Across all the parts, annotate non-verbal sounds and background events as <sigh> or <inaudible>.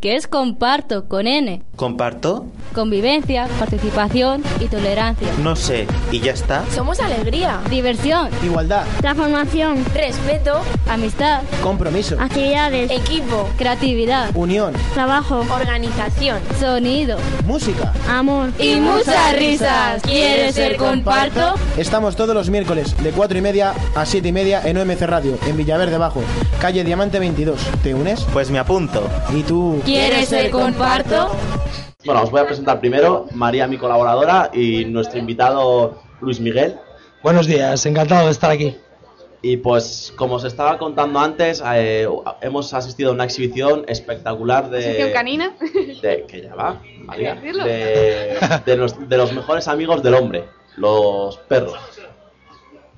que es comparto con N. ¿Comparto? Convivencia, participación y tolerancia. No sé, ¿y ya está? Somos alegría, Diversión, Igualdad, Transformación, respeto, amistad, compromiso, actividades, equipo, creatividad, unión, trabajo, organización. sonido música. amor. y muchas risas. ¿Quieres ser comparto? Estamos todos los miércoles de 4 y media a 7 y media en OMC Radio, en Villaverde Bajo, calle Diamante 22. ¿Te unes? Pues me apunto. ¿Y tú? ¿Quieres ser comparto? Bueno, os voy a presentar primero María, mi colaboradora, y nuestro invitado Luis Miguel. Buenos días, encantado de estar aquí. Y pues, como os estaba contando antes, eh, hemos asistido a una exhibición espectacular de. ¿Sección canina? de- que ya va, María. De, de los, de los mejores amigos del hombre, los perros.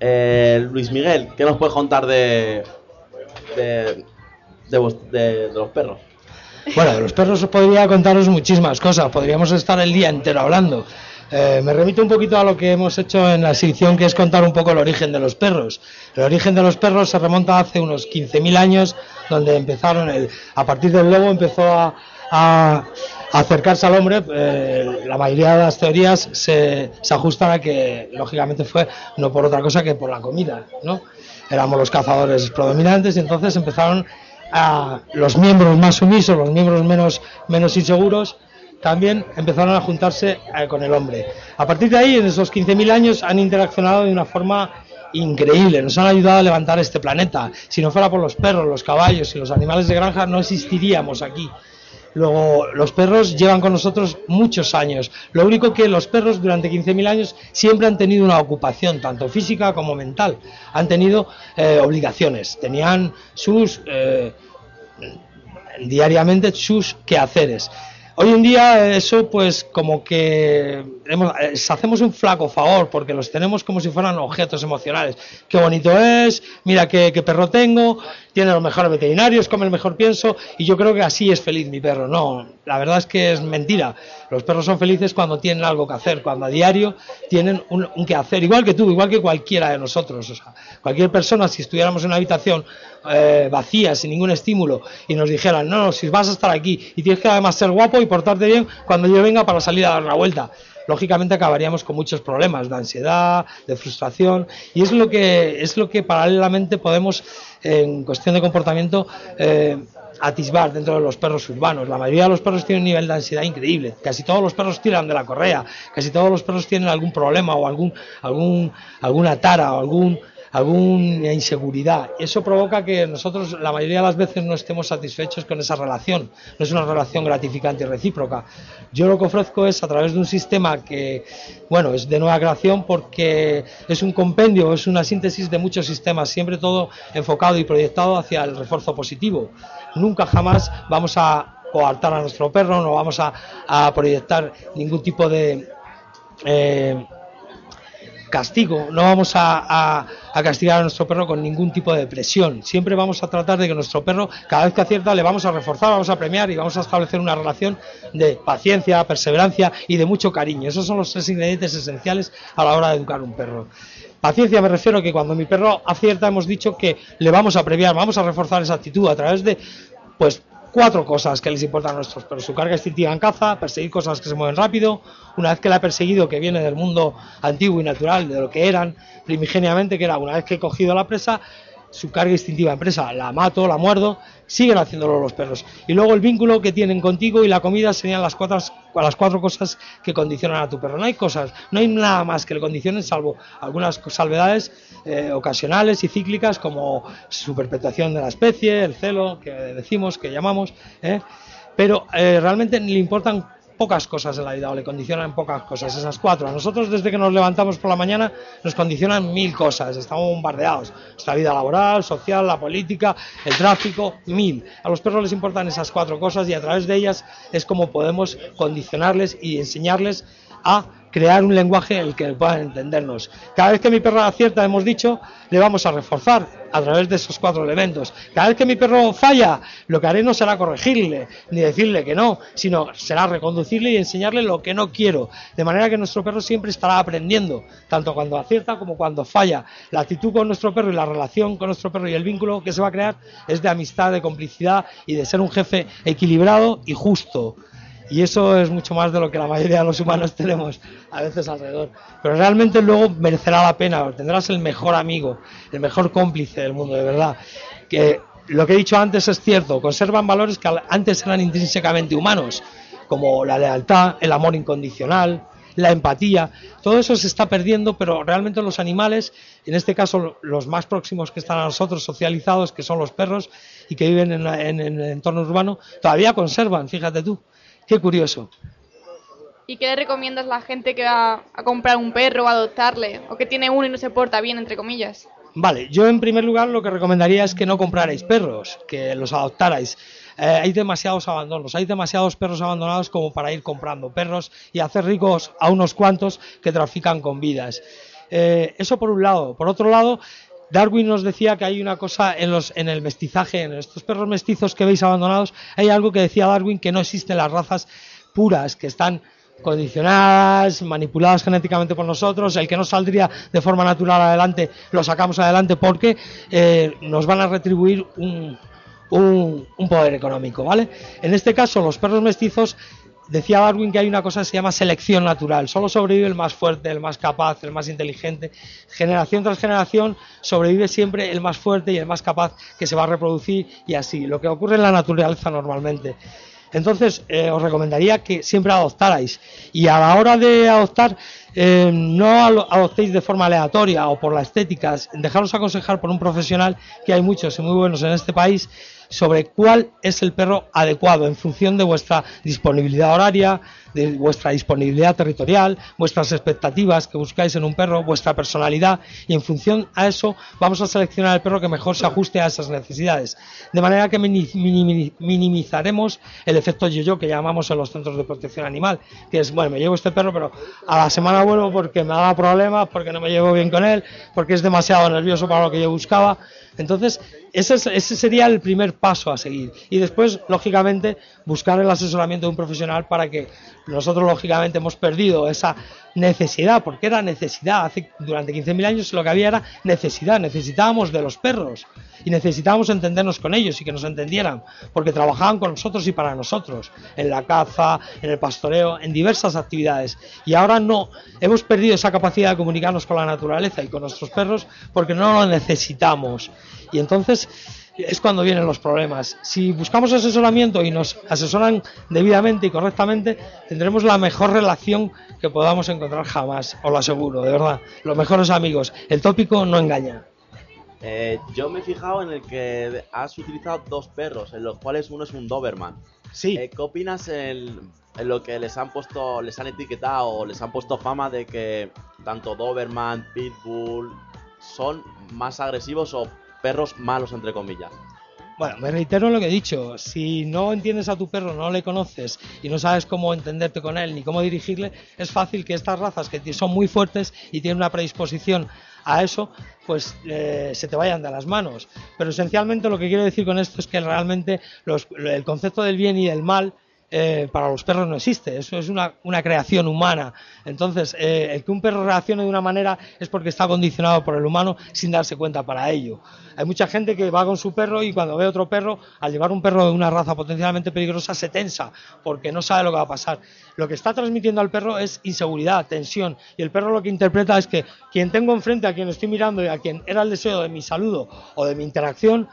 Eh, Luis Miguel, ¿qué nos puedes contar de. de. de, vos- de- de los perros? Bueno, de los perros os podría contaros muchísimas cosas, podríamos estar el día entero hablando. Eh, me remito un poquito a lo que hemos hecho en la exhibición, que es contar un poco el origen de los perros. El origen de los perros se remonta hace unos 15.000 años, donde empezaron, el- a partir del lobo empezó a acercarse al hombre. Eh, la mayoría de las teorías se, se ajustan a que, lógicamente, fue no por otra cosa que por la comida, ¿no? Éramos los cazadores predominantes y entonces empezaron a los miembros más sumisos, los miembros menos, menos inseguros, también empezaron a juntarse eh, con el hombre. A partir de ahí, en esos 15.000 años, han interaccionado de una forma increíble, nos han ayudado a levantar este planeta. Si no fuera por los perros, los caballos y los animales de granja, no existiríamos aquí. Luego, los perros llevan con nosotros muchos años. Lo único que los perros durante 15.000 años siempre han tenido una ocupación, tanto física como mental. Han tenido eh, obligaciones, tenían sus... eh, diariamente sus quehaceres. Hoy en día eso pues como que hemos- eh, hacemos un flaco favor porque los tenemos como si fueran objetos emocionales. Qué bonito es, mira qué, qué perro tengo, tiene los mejores veterinarios, come el mejor pienso y yo creo que así es feliz mi perro. No, la verdad es que es mentira. Los perros son felices cuando tienen algo que hacer, cuando a diario tienen un, un que hacer, igual que tú, igual que cualquiera de nosotros. O sea, cualquier persona, si estuviéramos en una habitación eh, vacía, sin ningún estímulo, y nos dijeran, no, no, si vas a estar aquí y tienes que además ser guapo y portarte bien cuando yo venga para salir a dar una vuelta. Lógicamente acabaríamos con muchos problemas de ansiedad, de frustración, y es lo que, es lo que paralelamente podemos, en cuestión de comportamiento, eh, atisbar dentro de los perros urbanos. La mayoría de los perros tienen un nivel de ansiedad increíble. Casi todos los perros tiran de la correa. Casi todos los perros tienen algún problema o algún, algún, alguna tara o algún, alguna inseguridad. Eso provoca que nosotros la mayoría de las veces no estemos satisfechos con esa relación. No es una relación gratificante y recíproca. Yo lo que ofrezco es a través de un sistema que, bueno, es de nueva creación porque es un compendio, es una síntesis de muchos sistemas, siempre todo enfocado y proyectado hacia el refuerzo positivo. Nunca jamás vamos a coartar a nuestro perro, no vamos a, proyectar ningún tipo de... eh, castigo, no vamos a, a- a castigar a nuestro perro con ningún tipo de presión. Siempre vamos a tratar de que nuestro perro, cada vez que acierta, le vamos a reforzar, vamos a premiar y vamos a establecer una relación de paciencia, perseverancia y de mucho cariño. Esos son los tres ingredientes esenciales a la hora de educar un perro. Paciencia me refiero que cuando mi perro acierta hemos dicho que le vamos a premiar, vamos a reforzar esa actitud a través de pues cuatro cosas que les importan a nuestros perros. Su carga instintiva en caza, perseguir cosas que se mueven rápido, una vez que la ha perseguido, que viene del mundo antiguo y natural, de lo que eran primigeniamente, que era una vez que he cogido la presa, su carga instintiva en presa, la mato, la muerdo, siguen haciéndolo los perros. Y luego el vínculo que tienen contigo y la comida serían las cuatro, las cuatro cosas que condicionan a tu perro. No hay cosas, no hay nada más que le condicionen, salvo algunas salvedades eh, ocasionales y cíclicas como su perpetuación de la especie, el celo, que decimos, que llamamos, ¿eh? pero eh, realmente le importan pocas cosas en la vida o le condicionan pocas cosas, esas cuatro. A nosotros desde que nos levantamos por la mañana nos condicionan mil cosas, estamos bombardeados. Nuestra vida laboral, social, la política, el tráfico, mil. A los perros les importan esas cuatro cosas y a través de ellas es como podemos condicionarles y enseñarles a crear un lenguaje en el que puedan entendernos. Cada vez que mi perro acierta, hemos dicho, le vamos a reforzar a través de esos cuatro elementos. Cada vez que mi perro falla, lo que haré no será corregirle, ni decirle que no, sino será reconducirle y enseñarle lo que no quiero. De manera que nuestro perro siempre estará aprendiendo, tanto cuando acierta como cuando falla. La actitud con nuestro perro y la relación con nuestro perro y el vínculo que se va a crear es de amistad, de complicidad y de ser un jefe equilibrado y justo. Y eso es mucho más de lo que la mayoría de los humanos <laughs> tenemos a veces alrededor. Pero realmente luego merecerá la pena, tendrás el mejor amigo, el mejor cómplice del mundo, de verdad. Que lo que he dicho antes es cierto, conservan valores que antes eran intrínsecamente humanos, como la lealtad, el amor incondicional, la empatía, todo eso se está perdiendo, pero realmente los animales, en este caso los más próximos que están a nosotros socializados, que son los perros y que viven en, en el entorno urbano, todavía conservan, fíjate tú. Qué curioso. ¿Y qué le recomiendas a la gente que va a comprar un perro o a adoptarle? O que tiene uno y no se porta bien, entre comillas. Vale, yo en primer lugar lo que recomendaría es que no comprarais perros, que los adoptarais. Eh, hay demasiados abandonos, hay demasiados perros abandonados como para ir comprando perros y hacer ricos a unos cuantos que trafican con vidas. Eh, eso por un lado. Por otro lado, Darwin nos decía que hay una cosa en, los, en el mestizaje, en estos perros mestizos que veis abandonados, hay algo que decía Darwin que no existen las razas puras, que están condicionadas, manipuladas genéticamente por nosotros, el que no saldría de forma natural adelante lo sacamos adelante porque eh, nos van a retribuir un, un, un, poder económico, ¿vale? En este caso, los perros mestizos Decía Darwin que hay una cosa que se llama selección natural. Solo sobrevive el más fuerte, el más capaz, el más inteligente. Generación tras generación sobrevive siempre el más fuerte y el más capaz que se va a reproducir y así. Lo que ocurre en la naturaleza normalmente. Entonces, eh, os recomendaría que siempre adoptarais. Y a la hora de adoptar, eh, no adoptéis de forma aleatoria o por la estética. Dejaros aconsejar por un profesional, que hay muchos y muy buenos en este país, sobre cuál es el perro adecuado en función de vuestra disponibilidad horaria, de vuestra disponibilidad territorial, vuestras expectativas que buscáis en un perro, vuestra personalidad y en función a eso vamos a seleccionar el perro que mejor se ajuste a esas necesidades. De manera que minimizaremos el efecto yo-yo que llamamos en los centros de protección animal, que es, bueno, me llevo este perro, pero a la semana vuelvo porque me da problemas, porque no me llevo bien con él, porque es demasiado nervioso para lo que yo buscaba. Entonces, ese, ese, sería el primer paso a seguir. Y después, lógicamente, buscar el asesoramiento de un profesional para que nosotros, lógicamente, hemos perdido esa necesidad, porque era necesidad. Hace, durante 15.000 años lo que había era necesidad. Necesitábamos de los perros y necesitábamos entendernos con ellos y que nos entendieran, porque trabajaban con nosotros y para nosotros, en la caza, en el pastoreo, en diversas actividades. Y ahora no, hemos perdido esa capacidad de comunicarnos con la naturaleza y con nuestros perros porque no lo necesitamos. Y entonces es cuando vienen los problemas. Si buscamos asesoramiento y nos asesoran debidamente y correctamente, tendremos la mejor relación que podamos encontrar jamás, os lo aseguro, de verdad. Los mejores amigos. El tópico no engaña. Eh, yo me he fijado en el que has utilizado dos perros, en los cuales uno es un Doberman. Sí. Eh, ¿Qué opinas en, en, lo que les han puesto, les han etiquetado o les han puesto fama de que tanto Doberman, Pitbull son más agresivos o perros malos, entre comillas. Bueno, me reitero lo que he dicho. Si no entiendes a tu perro, no le conoces y no sabes cómo entenderte con él ni cómo dirigirle, es fácil que estas razas que son muy fuertes y tienen una predisposición a eso, pues eh, se te vayan de las manos. Pero esencialmente lo que quiero decir con esto es que realmente el concepto del bien y del mal eh, para los perros no existe, eso es una, creación humana. Entonces, eh, el que un perro reaccione de una manera es porque está condicionado por el humano sin darse cuenta para ello. Hay mucha gente que va con su perro y cuando ve otro perro, al llevar un perro de una raza potencialmente peligrosa, se tensa porque no sabe lo que va a pasar. Lo que está transmitiendo al perro es inseguridad, tensión, y el perro lo que interpreta es que quien tengo enfrente, a quien estoy mirando y a quien era el deseo de mi saludo o de mi interacción,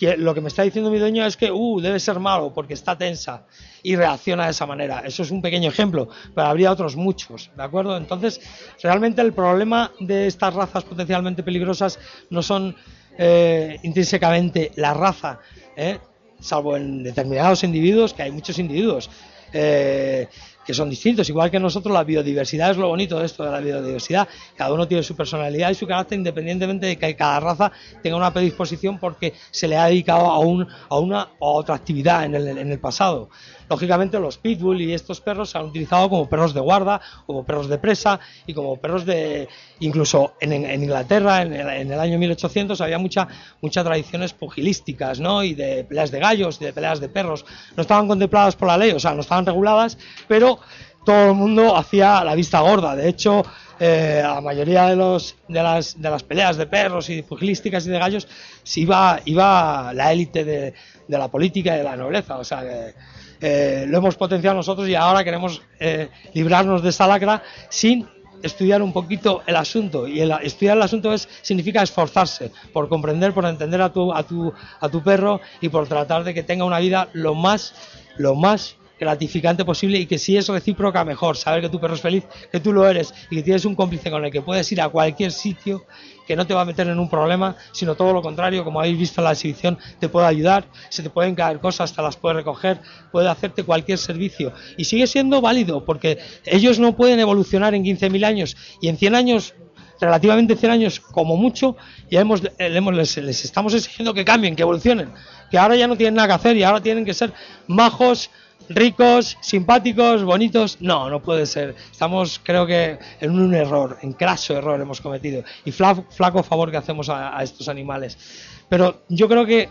lo que me está diciendo mi dueño es que, uh, debe ser malo porque está tensa y reacciona de esa manera. Eso es un pequeño ejemplo, pero habría otros muchos, ¿de acuerdo? Entonces, realmente el problema de estas razas potencialmente peligrosas no son eh, intrínsecamente la raza, ¿eh? salvo en determinados individuos, que hay muchos individuos. Eh, que son distintos. Igual que nosotros, la biodiversidad es lo bonito de esto de la biodiversidad. Cada uno tiene su personalidad y su carácter, independientemente de que cada raza tenga una predisposición porque se le ha dedicado a, un, a una a otra actividad en el, en el pasado. Lógicamente, los pitbull y estos perros se han utilizado como perros de guarda, como perros de presa y como perros de. Incluso en, Inglaterra, en el, en el año 1800, había mucha, muchas tradiciones pugilísticas, ¿no? Y de peleas de gallos y de peleas de perros. No estaban contempladas por la ley, o sea, no estaban reguladas, pero todo el mundo hacía la vista gorda. De hecho, eh, la mayoría de, los, de, las, de las peleas de perros y pugilísticas y de gallos se iba, iba la élite de, de la política y de la nobleza. O sea, que, eh, lo hemos potenciado nosotros y ahora queremos eh, librarnos de esa lacra sin estudiar un poquito el asunto. Y el, estudiar el asunto es significa esforzarse por comprender por entender a tu a tu a tu perro y por tratar de que tenga una vida lo más lo más gratificante posible y que si es recíproca mejor. Saber que tu perro es feliz que tú lo eres y que tienes un cómplice con el que puedes ir a cualquier sitio que no te va a meter en un problema sino todo lo contrario como habéis visto en la exhibición te puede ayudar se te pueden caer cosas te las puede recoger puede hacerte cualquier servicio. Y sigue siendo válido porque ellos no pueden evolucionar en 15.000 años. Y en 100 años relativamente 100 años como mucho, ya hemos, eh, hemos les, les, estamos exigiendo que cambien, que evolucionen, que ahora ya no tienen nada que hacer y ahora tienen que ser majos, ricos, simpáticos, bonitos. No, no puede ser. Estamos, creo que, en un error, en craso error hemos cometido y flaco, favor que hacemos a, estos animales. Pero yo creo que,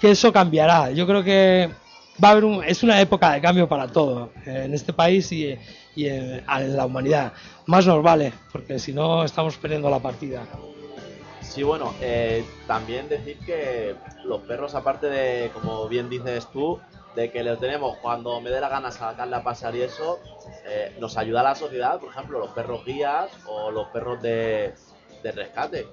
que eso cambiará. Yo creo que va a haber un, es una época de cambio para todo eh, en este país y, y en, en, la humanidad. Más nos vale, porque si no estamos perdiendo la partida. Sí, bueno, eh, también decir que los perros, aparte de, como bien dices tú, de que los tenemos cuando me dé la gana sacarle a pasar y eso, eh, nos ayuda a la sociedad, por ejemplo, los perros guías o los perros de, de rescate.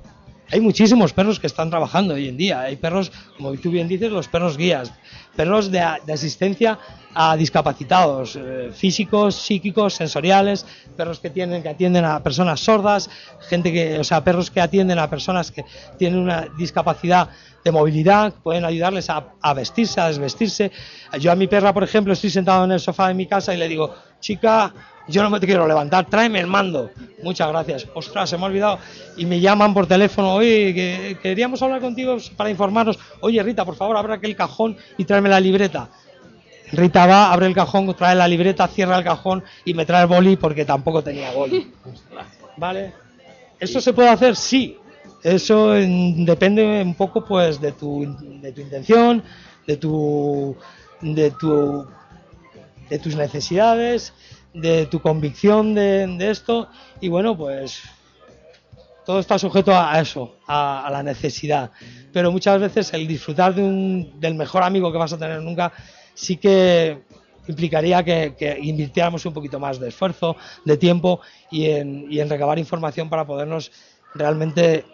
Hay muchísimos perros que están trabajando hoy en día. Hay perros, como tú bien dices, los perros guías, perros de, de asistencia a discapacitados eh, físicos, psíquicos, sensoriales, perros que tienen que atienden a personas sordas, gente que, o sea, perros que atienden a personas que tienen una discapacidad de movilidad, pueden ayudarles a, a vestirse, a desvestirse. Yo a mi perra, por ejemplo, estoy sentado en el sofá de mi casa y le digo, chica, yo no me quiero levantar, tráeme el mando. Muchas gracias. Ostras, se me ha olvidado. Y me llaman por teléfono, oye, que queríamos hablar contigo para informarnos. Oye, Rita, por favor, abre aquel cajón y tráeme la libreta. Rita va, abre el cajón, trae la libreta, cierra el cajón y me trae el boli porque tampoco tenía boli. <laughs> ¿Vale? ¿Eso se puede hacer? Sí. Eso en, depende un poco pues de tu, de tu intención, de tu, de tu de tus necesidades, de tu convicción de, esto y bueno pues todo está sujeto a eso, a, la necesidad. Pero muchas veces el disfrutar de un, del mejor amigo que vas a tener nunca sí que implicaría que, invirtiéramos un poquito más de esfuerzo, de tiempo y en recabar información para podernos realmente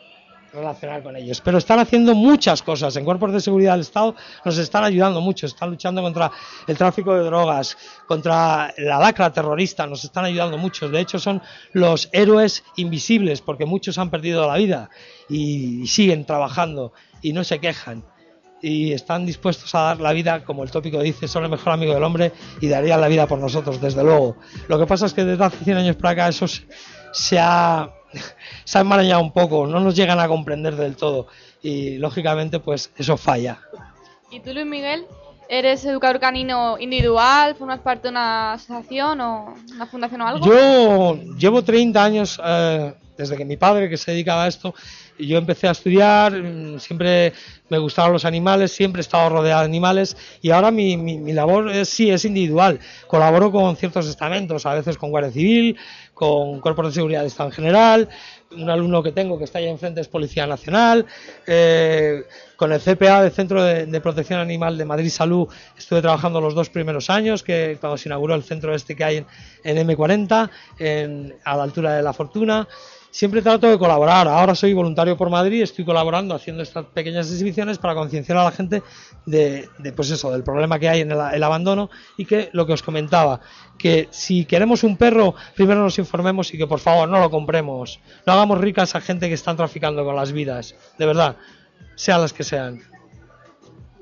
relacionar con ellos. Pero están haciendo muchas cosas. En cuerpos de seguridad del Estado nos están ayudando mucho. Están luchando contra el tráfico de drogas, contra la lacra terrorista. Nos están ayudando mucho. De hecho, son los héroes invisibles porque muchos han perdido la vida y, siguen trabajando y no se quejan y están dispuestos a dar la vida, como el tópico dice, son el mejor amigo del hombre y darían la vida por nosotros, desde luego. Lo que pasa es que desde hace 100 años para acá eso se ha, <laughs> se ha enmarañado un poco, no nos llegan a comprender del todo y lógicamente pues eso falla. ¿Y tú, Luis Miguel? ¿Eres educador canino individual? ¿Formas parte de una asociación o una fundación o algo? Yo llevo 30 años, eh, desde que mi padre, que se dedicaba a esto, yo empecé a estudiar, siempre me gustaban los animales, siempre he estado rodeado de animales y ahora mi, mi, mi labor es, sí es individual. Colaboro con ciertos estamentos, a veces con Guardia Civil, con Cuerpos de Seguridad de Estado en general, un alumno que tengo que está ahí enfrente es Policía Nacional, eh, con el CPA del Centro de, de, Protección Animal de Madrid Salud estuve trabajando los dos primeros años, que cuando se inauguró el centro este que hay en, en M40, en, a la altura de La Fortuna siempre trato de colaborar. Ahora soy voluntario por Madrid, estoy colaborando haciendo estas pequeñas exhibiciones para concienciar a la gente de, pues eso, del problema que hay en el, abandono y que lo que os comentaba, que si queremos un perro, primero nos informemos y que por favor no lo compremos. No hagamos ricas a gente que están traficando con las vidas, de verdad, sean las que sean.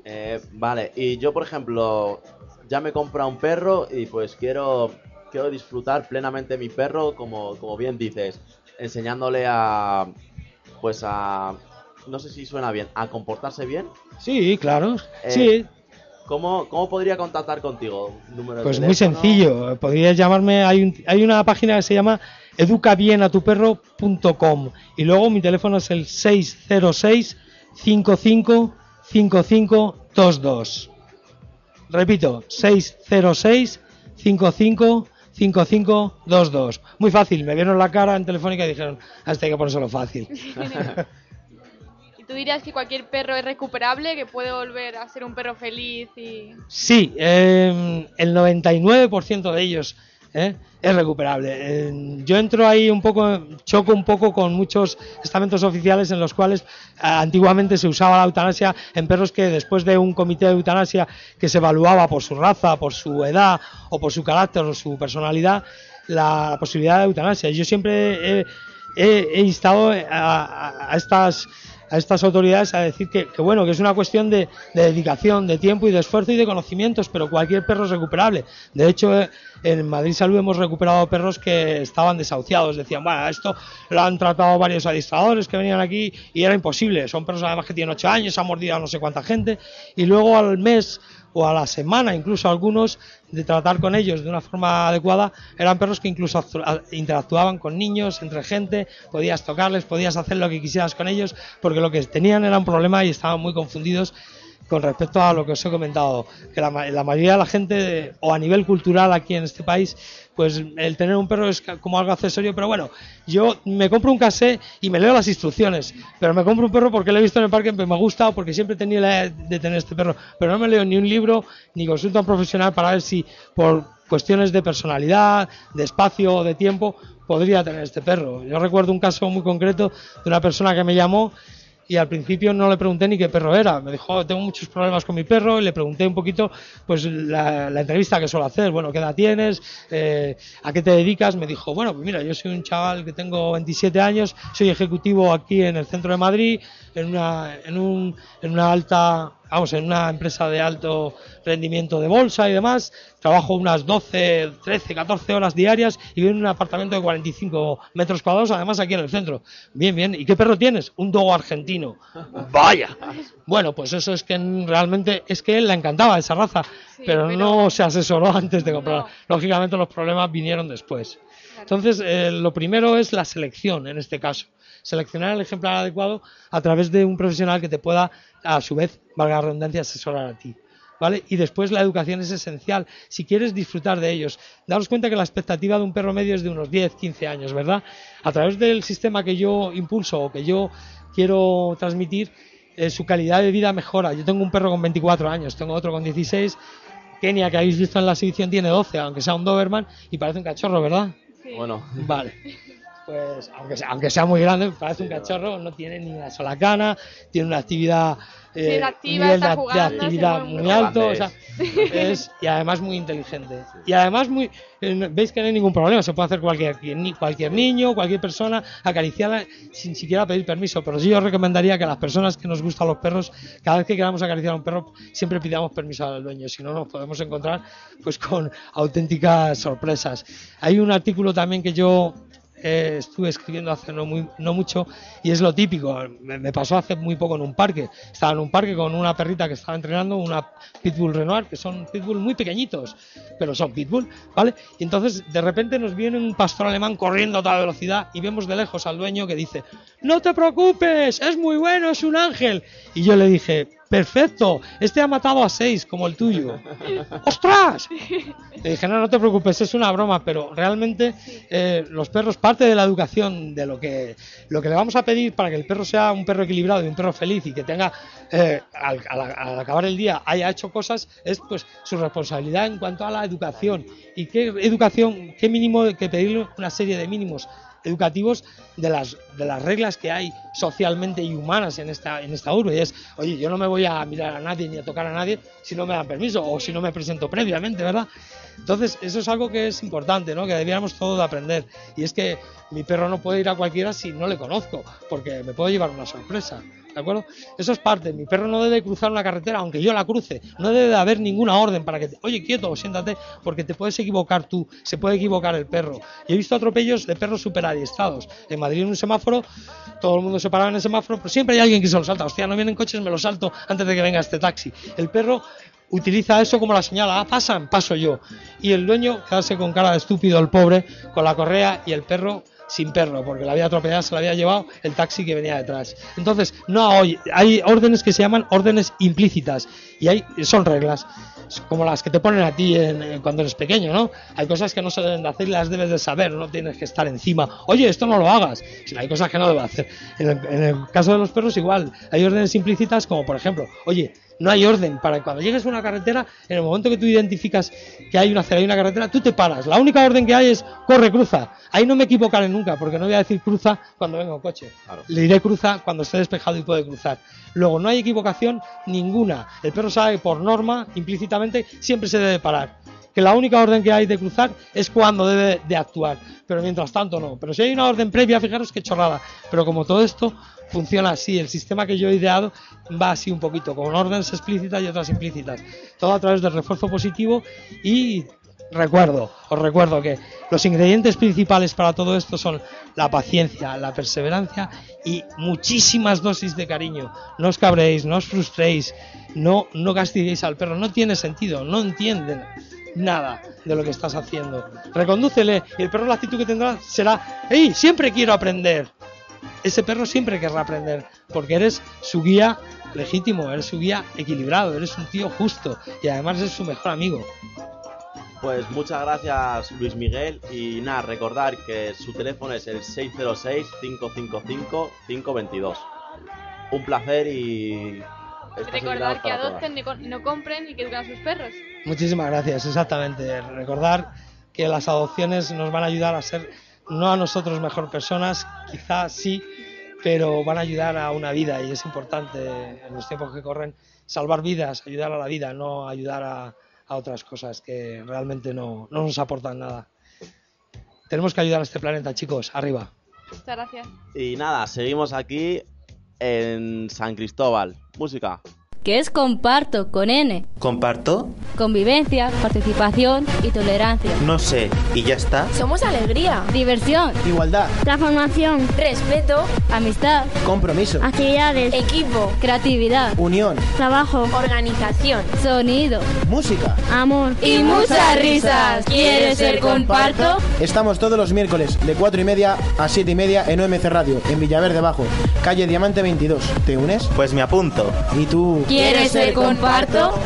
Eh, vale, y yo por ejemplo, ya me he un perro y pues quiero quiero disfrutar plenamente mi perro, como, como bien dices, enseñándole a, pues a, no sé si suena bien, a comportarse bien. Sí, claro. Eh, sí, ¿Cómo, ¿Cómo podría contactar contigo? ¿Número de Pues muy sencillo, podrías llamarme, hay, un- hay una página que se llama educabienatuperro.com y luego mi teléfono es el 606 55 55 22. Repito, 606 55 55 22. Muy fácil, me vieron la cara en telefónica y dijeron, hasta hay que ponérselo fácil. <laughs> ¿Y tú dirías que cualquier perro es recuperable, que puede volver a ser un perro feliz y... Sí, eh, el 99% de ellos ¿eh? es recuperable. Yo entro ahí un poco, choco un poco con muchos estamentos oficiales en los cuales eh, antiguamente se usaba la eutanasia en perros que después de un comité de eutanasia que se evaluaba por su raza, por su edad o por su carácter o su personalidad, la, posibilidad de eutanasia. Yo siempre he, he- he instado a- a- a estas a estas autoridades a decir que, bueno, que es una cuestión de, de dedicación, de tiempo y de esfuerzo y de conocimientos, pero cualquier perro es recuperable. De hecho, eh, en Madrid Salud hemos recuperado perros que estaban desahuciados. Decían, bueno, esto lo han tratado varios adiestradores que venían aquí y era imposible. Son perros además que tienen 8 años, han mordido a no sé cuánta gente y luego al mes o a la semana, incluso algunos, de tratar con ellos de una forma adecuada, eran perros que incluso interactuaban con niños, entre gente, podías tocarles, podías hacer lo que quisieras con ellos, porque lo que tenían era un problema y estaban muy confundidos con respecto a lo que os he comentado, que la, la mayoría de la gente, o a nivel cultural aquí en este país, pues el tener un perro es como algo accesorio, pero bueno, yo me compro un casé y me leo las instrucciones, pero me compro un perro porque lo he visto en el parque, me gusta, o porque siempre he tenido la idea de tener este perro, pero no me leo ni un libro, ni consulto a un profesional para ver si por cuestiones de personalidad, de espacio o de tiempo, podría tener este perro. Yo recuerdo un caso muy concreto de una persona que me llamó y al principio no le pregunté ni qué perro era. Me dijo, "Oh, tengo muchos problemas con mi perro y le pregunté un poquito pues la, la entrevista que suelo hacer. Bueno, ¿qué edad tienes? Eh, ¿A qué te dedicas? Me dijo, bueno, pues mira, yo soy un chaval que tengo 27 años, soy ejecutivo aquí en el centro de Madrid, en una, en un, en una alta, vamos, en una empresa de alto rendimiento de bolsa y demás. Trabajo unas 12, 13, 14 horas diarias y vivo en un apartamento de 45 metros cuadrados, además aquí en el centro. Bien, bien. ¿Y qué perro tienes? Un dogo argentino. Vaya. Bueno, pues eso es que realmente es que él le encantaba esa raza, Sí, pero, pero- no se asesoró antes de comprarla. No. Lógicamente los problemas vinieron después. Entonces, eh, lo primero es la selección en este caso. Seleccionar el ejemplar adecuado a través de un profesional que te pueda, a su vez, valga la redundancia, asesorar a ti. ¿Vale? Y después la educación es esencial. Si quieres disfrutar de ellos, daros cuenta que la expectativa de un perro medio es de unos 10, 15 años, ¿verdad? A través del sistema que yo impulso o que yo quiero transmitir, eh, su calidad de vida mejora. Yo tengo un perro con 24 años, tengo otro con 16. Kenia, que habéis visto en la exhibición, tiene 12, aunque sea un Doberman, y parece un cachorro, ¿verdad? Bueno, Vale. <laughs> Pues aunque sea, aunque sea muy grande, parece un cachorro, no tiene ni una sola cana, tiene una actividad, eh, activa, un nivel está de, de jugando, se actividad mueve muy alto, o sea, es, y además muy inteligente. Y además muy, eh, veis que no hay ningún problema, se puede hacer cualquier, ni- cualquier niño, cualquier persona, acariciarla sin siquiera pedir permiso. Pero sí yo recomendaría que a las personas que nos gustan los perros, cada vez que queramos acariciar a un perro, siempre pidamos permiso al dueño, si no nos podemos encontrar pues con auténticas sorpresas. Hay un artículo también que yo estuve escribiendo hace no, muy, no mucho y es lo típico. Me, me pasó hace muy poco en un parque. Estaba en un parque con una perrita que estaba entrenando, una Pitbull Renoir, que son Pitbull muy pequeñitos, pero son Pitbull, ¿vale? Y entonces de repente nos viene un pastor alemán corriendo a toda velocidad y vemos de lejos al dueño que dice, no te preocupes, es muy bueno, es un ángel. Y yo le dije, perfecto, este ha matado a seis como el tuyo. ¡Ostras! Le dije, no, no te preocupes, es una broma, pero realmente eh, los perros, parte de la educación, de lo que, lo que le vamos a pedir para que el perro sea un perro equilibrado y un perro feliz y que tenga, eh, al, al- al acabar el día, haya hecho cosas, es pues su responsabilidad en cuanto a la educación. ¿Y qué educación, qué mínimo que pedirle una serie de mínimos? Educativos de las, de las reglas que hay socialmente y humanas en esta, en esta urbe. Y es, oye, yo no me voy a mirar a nadie ni a tocar a nadie si no me dan permiso o si no me presento previamente, ¿verdad? Entonces, eso es algo que es importante, ¿no? Que debiéramos todos de aprender. Y es que mi perro no puede ir a cualquiera si no le conozco, porque me puedo llevar una sorpresa. ¿De acuerdo? Eso es parte. Mi perro no debe cruzar una carretera, aunque yo la cruce. No debe de haber ninguna orden para que, te, oye, quieto, siéntate, porque te puedes equivocar tú, se puede equivocar el perro. Y he visto atropellos de perros super adiestrados. En Madrid, en un semáforo, todo el mundo se paraba en el semáforo, pero siempre hay alguien que se lo salta. Hostia, no vienen coches, me lo salto antes de que venga este taxi. El perro utiliza eso como la señal, ah, pasan, paso yo. Y el dueño quedarse con cara de estúpido, el pobre, con la correa y el perro sin perro, porque la había atropellado, se la había llevado el taxi que venía detrás. Entonces, no hay, hay órdenes que se llaman órdenes implícitas y hay, son reglas, como las que te ponen a ti en- en- cuando eres pequeño, ¿no? Hay cosas que no se deben de hacer y las debes de saber, no tienes que estar encima, oye, esto no lo hagas, sino hay cosas que no debes hacer. En el caso de los perros igual, hay órdenes implícitas como por ejemplo, oye, no hay orden para que cuando llegues a una carretera, en el momento que tú identificas que hay una acera y una carretera, tú te paras. La única orden que hay es corre, cruza. Ahí no me equivocaré nunca, porque no voy a decir cruza cuando venga un coche. Claro. Le diré cruza cuando esté despejado y puede cruzar. Luego, no hay equivocación ninguna. El perro sabe por norma, implícitamente, siempre se debe parar. Que la única orden que hay de cruzar es cuando debe de actuar. Pero mientras tanto no. Pero si hay una orden previa, fijaros qué chorrada. Pero como todo esto funciona así, el sistema que yo he ideado va así un poquito, con órdenes explícitas y otras implícitas. Todo a través del refuerzo positivo y recuerdo, os recuerdo que los ingredientes principales para todo esto son la paciencia, la perseverancia y muchísimas dosis de cariño. No os cabréis, no os frustréis, no, no castiguéis al perro, no tiene sentido, no entienden nada de lo que estás haciendo. Recondúcele y el perro la actitud que tendrá será, ¡Ey! Siempre quiero aprender. Ese perro siempre querrá aprender porque eres su guía legítimo, eres su guía equilibrado, eres un tío justo y además eres su mejor amigo. Pues muchas gracias Luis Miguel y nada, recordar que su teléfono es el 606-555-522. Un placer y... Recordar que adopten y no compren y que eduquen a sus perros. Muchísimas gracias, exactamente. Recordar que las adopciones nos van a ayudar a ser, no a nosotros mejor personas, quizás sí, pero van a ayudar a una vida y es importante en los tiempos que corren salvar vidas, ayudar a la vida, no ayudar a, a otras cosas que realmente no, no nos aportan nada. Tenemos que ayudar a este planeta, chicos, arriba. Muchas gracias. Y nada, seguimos aquí en San Cristóbal. Música. Que es comparto con N. ¿Comparto? Convivencia, participación y tolerancia. No sé. ¿Y ya está? Somos alegría, Diversión, Igualdad, Transformación, respeto, amistad, compromiso, actividades, equipo, creatividad, unión, trabajo, organización. sonido música. amor. y muchas risas. ¿Quieres ser comparto? Estamos todos los miércoles de 4 y media a 7 y media en OMC Radio, en Villaverde Bajo, calle Diamante 22. ¿Te unes? Pues me apunto. ¿Y tú? ¿Quieres el comparto?